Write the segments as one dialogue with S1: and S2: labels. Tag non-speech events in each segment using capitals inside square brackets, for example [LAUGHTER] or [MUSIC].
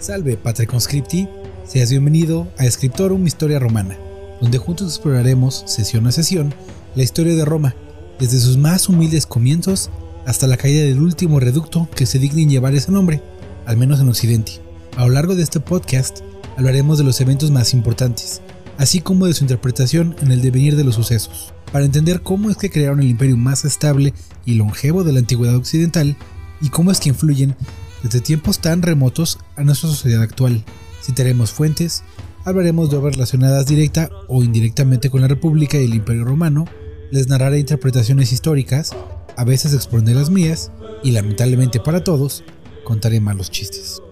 S1: Salve, Patre Conscripti, seas bienvenido a Scriptorum Historia Romana, donde juntos exploraremos, sesión a sesión, la historia de Roma, desde sus más humildes comienzos hasta la caída del último reducto que se digna en llevar ese nombre, al menos en Occidente. A lo largo de este podcast hablaremos de los eventos más importantes, así como de su interpretación en el devenir de los sucesos, para entender cómo es que crearon el imperio más estable y longevo de la antigüedad occidental y cómo es que influyen desde tiempos tan remotos a nuestra sociedad actual. Citaremos fuentes, hablaremos de obras relacionadas directa o indirectamente con la República y el Imperio Romano, les narraré interpretaciones históricas, a veces expondré las mías, y lamentablemente para todos, contaré malos chistes.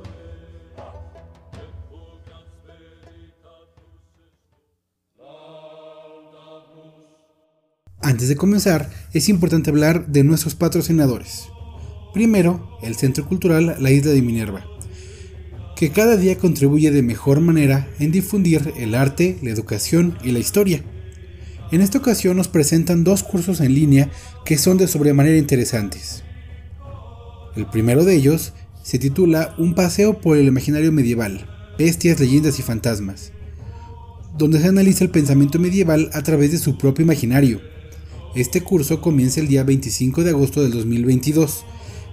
S1: Antes de comenzar, es importante hablar de nuestros patrocinadores. Primero, el Centro Cultural La Isla de Minerva, que cada día contribuye de mejor manera en difundir el arte, la educación y la historia. En esta ocasión nos presentan dos cursos en línea que son de sobremanera interesantes. El primero de ellos se titula Un paseo por el imaginario medieval, bestias, leyendas y fantasmas, donde se analiza el pensamiento medieval a través de su propio imaginario. Este curso comienza el día 25 de agosto del 2022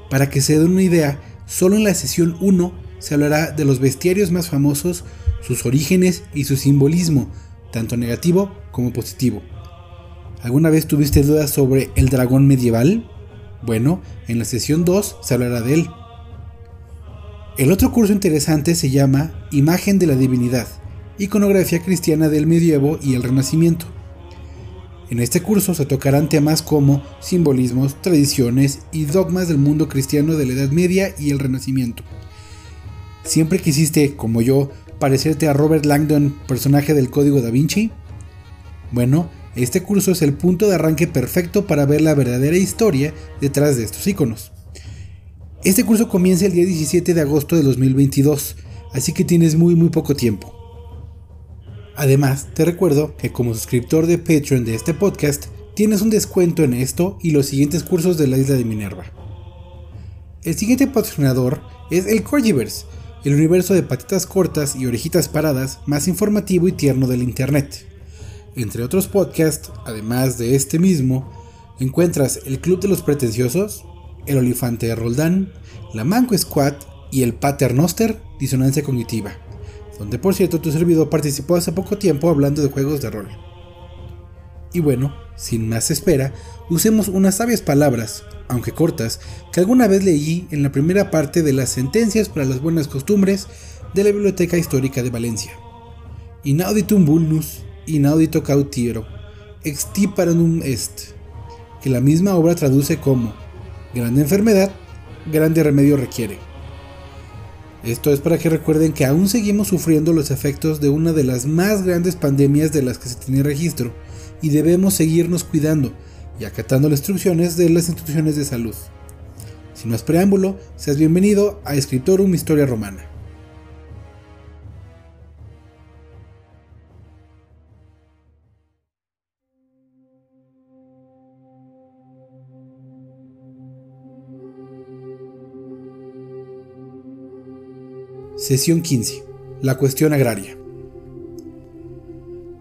S1: para que se den una idea, solo en la sesión 1 se hablará de los bestiarios más famosos, sus orígenes y su simbolismo, tanto negativo como positivo. ¿Alguna vez tuviste dudas sobre el dragón medieval? Bueno, en la sesión 2 se hablará de él. El otro curso interesante se llama Imagen de la Divinidad, iconografía cristiana del medievo y el Renacimiento. En este curso se tocarán temas como simbolismos, tradiciones y dogmas del mundo cristiano de la Edad Media y el Renacimiento. ¿Siempre quisiste, como yo, parecerte a Robert Langdon, personaje del Código da Vinci? Bueno, este curso es el punto de arranque perfecto para ver la verdadera historia detrás de estos iconos. Este curso comienza el día 17 de agosto de 2022, así que tienes muy muy poco tiempo. Además, te recuerdo que como suscriptor de Patreon de este podcast, tienes un descuento en esto y los siguientes cursos de la isla de Minerva. El siguiente patrocinador es el Corgiverse, el universo de patitas cortas y orejitas paradas más informativo y tierno del Internet. Entre otros podcasts, además de este mismo, encuentras el Club de los Pretenciosos, el Olifante de Roldán, la Manco Squad y el Paternoster Disonancia Cognitiva donde por cierto tu servidor participó hace poco tiempo hablando de juegos de rol. Y bueno, sin más espera, usemos unas sabias palabras, aunque cortas, que alguna vez leí en la primera parte de las sentencias para las buenas costumbres de la Biblioteca Histórica de Valencia. Inauditum vulnus, inaudito cautiero, extiparanum est, que la misma obra traduce como grande enfermedad, grande remedio requiere. Esto es para que recuerden que aún seguimos sufriendo los efectos de una de las más grandes pandemias de las que se tiene registro y debemos seguirnos cuidando y acatando las instrucciones de las instituciones de salud. Sin más preámbulo, seas bienvenido a Escritorum Historia Romana. Sesión 15. La cuestión agraria.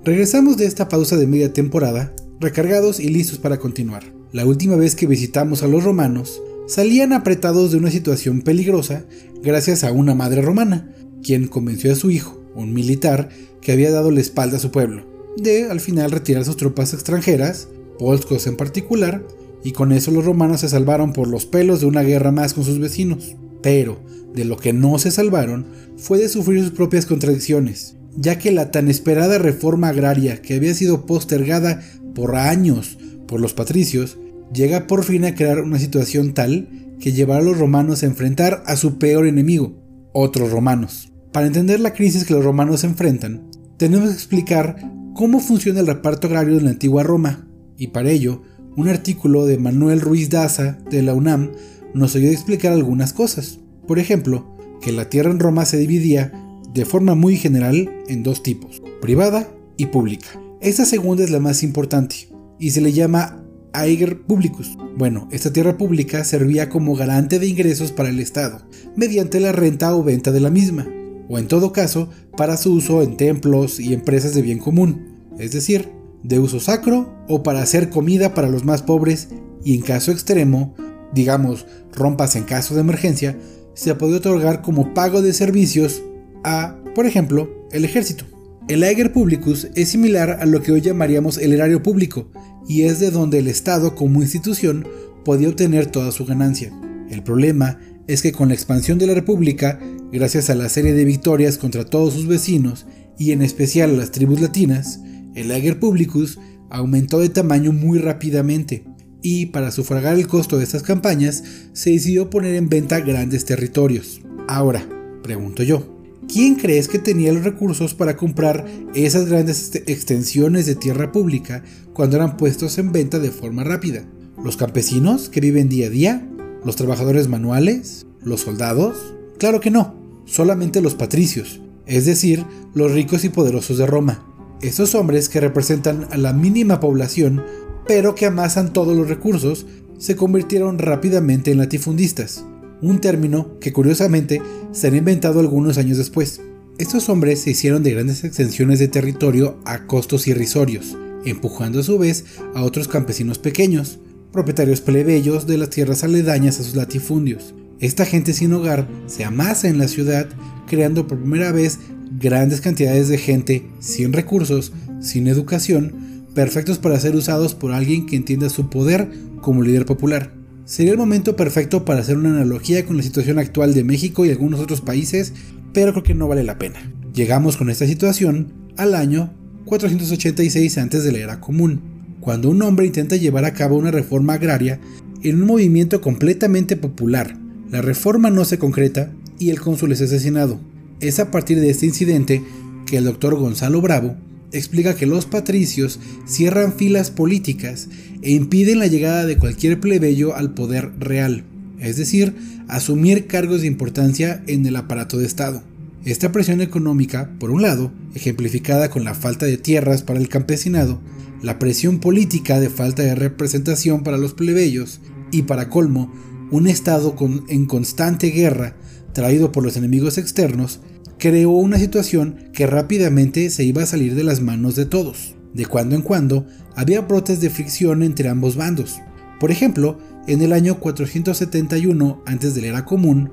S1: Regresamos de esta pausa de media temporada, recargados y listos para continuar. La última vez que visitamos a los romanos, salían apretados de una situación peligrosa gracias a una madre romana, quien convenció a su hijo, un militar, que había dado la espalda a su pueblo, de al final retirar sus tropas extranjeras, polscos en particular, y con eso los romanos se salvaron por los pelos de una guerra más con sus vecinos. Pero de lo que no se salvaron fue de sufrir sus propias contradicciones, ya que la tan esperada reforma agraria que había sido postergada por años por los patricios, llega por fin a crear una situación tal que llevará a los romanos a enfrentar a su peor enemigo, otros romanos. Para entender la crisis que los romanos enfrentan, tenemos que explicar cómo funciona el reparto agrario en la antigua Roma, y para ello, un artículo de Manuel Ruiz Daza de la UNAM nos ayuda a explicar algunas cosas. Por ejemplo, que la tierra en Roma se dividía de forma muy general en dos tipos, privada y pública. Esta segunda es la más importante y se le llama Aeger Publicus. Bueno, esta tierra pública servía como garante de ingresos para el Estado, mediante la renta o venta de la misma. o en todo caso para su uso en templos y empresas de bien común, es decir, de uso sacro o para hacer comida para los más pobres y en caso extremo, digamos rompas en caso de emergencia, se puede otorgar como pago de servicios a, por ejemplo, el ejército. El Ager Publicus es similar a lo que hoy llamaríamos el erario público y es de donde el Estado como institución podía obtener toda su ganancia. El problema es que con la expansión de la República, gracias a la serie de victorias contra todos sus vecinos y en especial a las tribus latinas, el Ager Publicus aumentó de tamaño muy rápidamente y para sufragar el costo de estas campañas se decidió poner en venta grandes territorios. Ahora, pregunto yo, ¿quién crees que tenía los recursos para comprar esas grandes extensiones de tierra pública cuando eran puestos en venta de forma rápida? ¿Los campesinos que viven día a día? ¿Los trabajadores manuales? ¿Los soldados? Claro que no, solamente los patricios, es decir, los ricos y poderosos de Roma. Esos hombres que representan a la mínima población, pero que amasan todos los recursos, se convirtieron rápidamente en latifundistas, un término que curiosamente se han inventado algunos años después. Estos hombres se hicieron de grandes extensiones de territorio a costos irrisorios, empujando a su vez a otros campesinos pequeños, propietarios plebeyos de las tierras aledañas a sus latifundios. Esta gente sin hogar se amasa en la ciudad, creando por primera vez grandes cantidades de gente sin recursos, sin educación, perfectos para ser usados por alguien que entienda su poder como líder popular. Sería el momento perfecto para hacer una analogía con la situación actual de México y algunos otros países, pero creo que no vale la pena. Llegamos con esta situación al año 486 antes de la era común cuando un hombre intenta llevar a cabo una reforma agraria en un movimiento completamente popular. La reforma no se concreta y el cónsul es asesinado. Es a partir de este incidente que el doctor Gonzalo Bravo explica que los patricios cierran filas políticas e impiden la llegada de cualquier plebeyo al poder real, es decir, asumir cargos de importancia en el aparato de Estado. Esta presión económica, por un lado, ejemplificada con la falta de tierras para el campesinado, la presión política de falta de representación para los plebeyos y para colmo, un Estado en constante guerra traído por los enemigos externos, creó una situación que rápidamente se iba a salir de las manos de todos. De cuando en cuando había brotes de fricción entre ambos bandos. Por ejemplo, en el año 471 antes de la era común,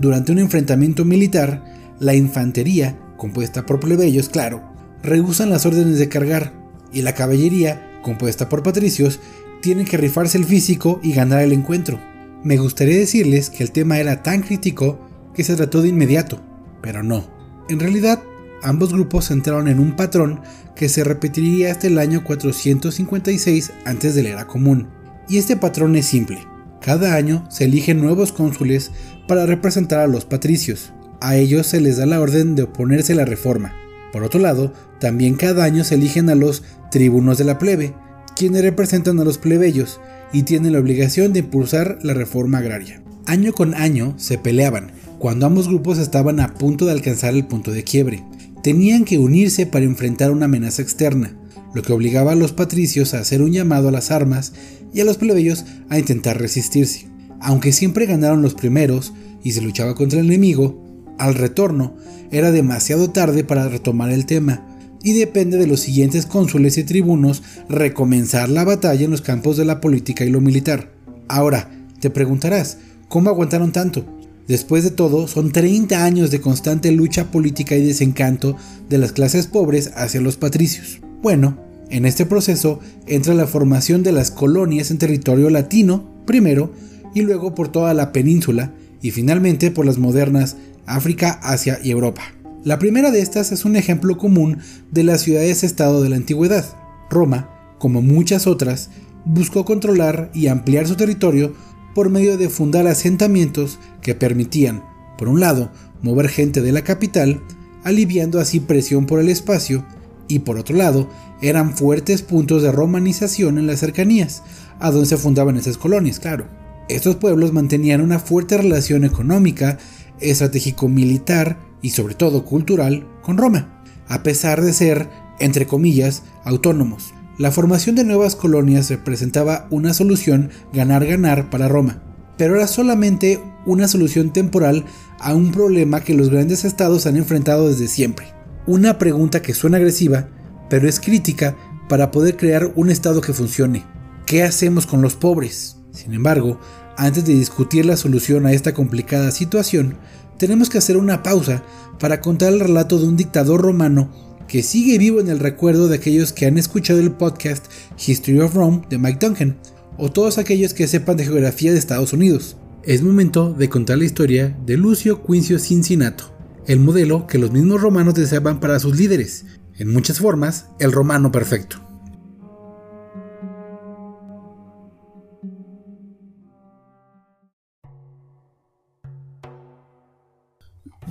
S1: durante un enfrentamiento militar, la infantería, compuesta por plebeyos, claro, rehusan las órdenes de cargar y la caballería, compuesta por patricios, tienen que rifarse el físico y ganar el encuentro. Me gustaría decirles que el tema era tan crítico que se trató de inmediato, pero no. En realidad, ambos grupos entraron en un patrón que se repetiría hasta el año 456 antes de la era común. Y este patrón es simple. Cada año se eligen nuevos cónsules para representar a los patricios. A ellos se les da la orden de oponerse a la reforma. Por otro lado, también cada año se eligen a los tribunos de la plebe, quienes representan a los plebeyos y tienen la obligación de impulsar la reforma agraria. Año con año se peleaban, cuando ambos grupos estaban a punto de alcanzar el punto de quiebre. Tenían que unirse para enfrentar una amenaza externa, lo que obligaba a los patricios a hacer un llamado a las armas y a los plebeyos a intentar resistirse. Aunque siempre ganaron los primeros y se luchaba contra el enemigo, al retorno era demasiado tarde para retomar el tema, y depende de los siguientes cónsules y tribunos recomenzar la batalla en los campos de la política y lo militar. Ahora, te preguntarás, ¿cómo aguantaron tanto? Después de todo, son 30 años de constante lucha política y desencanto de las clases pobres hacia los patricios. Bueno, en este proceso entra la formación de las colonias en territorio latino, primero, y luego por toda la península, y finalmente por las modernas África, Asia y Europa. La primera de estas es un ejemplo común de las ciudades-estado de la antigüedad. Roma, como muchas otras, buscó controlar y ampliar su territorio por medio de fundar asentamientos que permitían, por un lado, mover gente de la capital, aliviando así presión por el espacio, y por otro lado, eran fuertes puntos de romanización en las cercanías, a donde se fundaban esas colonias, claro. Estos pueblos mantenían una fuerte relación económica, estratégico militar y sobre todo cultural con Roma, a pesar de ser, entre comillas, autónomos. La formación de nuevas colonias representaba una solución ganar-ganar para Roma, pero era solamente una solución temporal a un problema que los grandes estados han enfrentado desde siempre. Una pregunta que suena agresiva, pero es crítica para poder crear un estado que funcione. ¿Qué hacemos con los pobres? Sin embargo, antes de discutir la solución a esta complicada situación, tenemos que hacer una pausa para contar el relato de un dictador romano que sigue vivo en el recuerdo de aquellos que han escuchado el podcast History of Rome de Mike Duncan, o todos aquellos que sepan de geografía de Estados Unidos. Es momento de contar la historia de Lucio Quincio Cincinnato, el modelo que los mismos romanos deseaban para sus líderes, en muchas formas, el romano perfecto.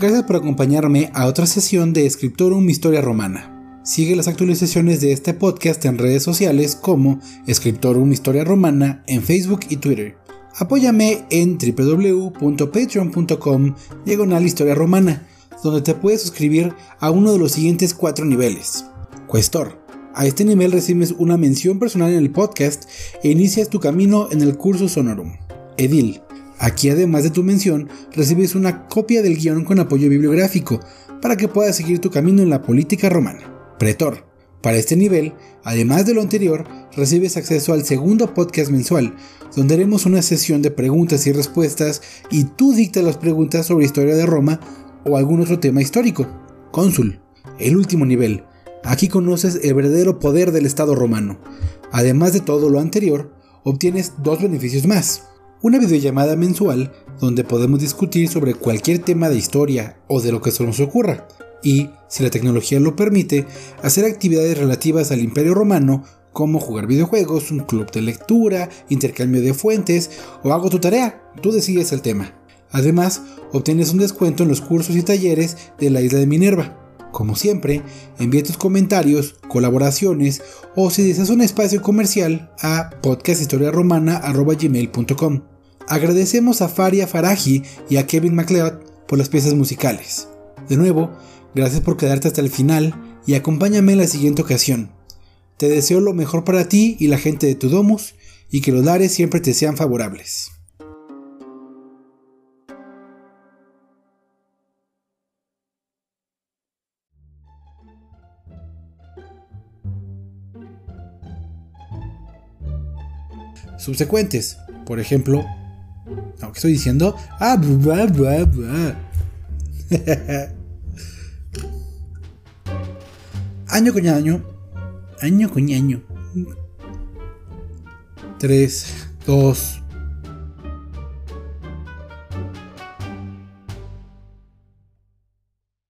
S1: Gracias por acompañarme a otra sesión de Scriptorum Historia Romana. Sigue las actualizaciones de este podcast en redes sociales como Scriptorum Historia Romana en Facebook y Twitter. Apóyame en www.patreon.com diagonal historia romana, donde te puedes suscribir a uno de los siguientes cuatro niveles. Cuestor. A este nivel recibes una mención personal en el podcast e inicias tu camino en el curso Sonorum. Edil. Aquí además de tu mención, recibes una copia del guion con apoyo bibliográfico para que puedas seguir tu camino en la política romana. Pretor. Para este nivel, además de lo anterior, recibes acceso al segundo podcast mensual, donde haremos una sesión de preguntas y respuestas y tú dictas las preguntas sobre historia de Roma o algún otro tema histórico. Cónsul. El último nivel. Aquí conoces el verdadero poder del Estado romano. Además de todo lo anterior, obtienes dos beneficios más una videollamada mensual donde podemos discutir sobre cualquier tema de historia o de lo que se nos ocurra, y, si la tecnología lo permite, hacer actividades relativas al Imperio Romano como jugar videojuegos, un club de lectura, intercambio de fuentes o hago tu tarea, tú decides el tema. Además, obtienes un descuento en los cursos y talleres de la isla de Minerva. Como siempre, envía tus comentarios, colaboraciones o si deseas un espacio comercial a podcasthistoriaromana.gmail.com. Agradecemos a Faria Faraji y a Kevin MacLeod por las piezas musicales. De nuevo, gracias por quedarte hasta el final y acompáñame en la siguiente ocasión. Te deseo lo mejor para ti y la gente de tu domus y que los lares siempre te sean favorables. Subsecuentes, por ejemplo, ¿qué estoy diciendo? Ah, [LAUGHS] año con año. Año con año. 3, 2,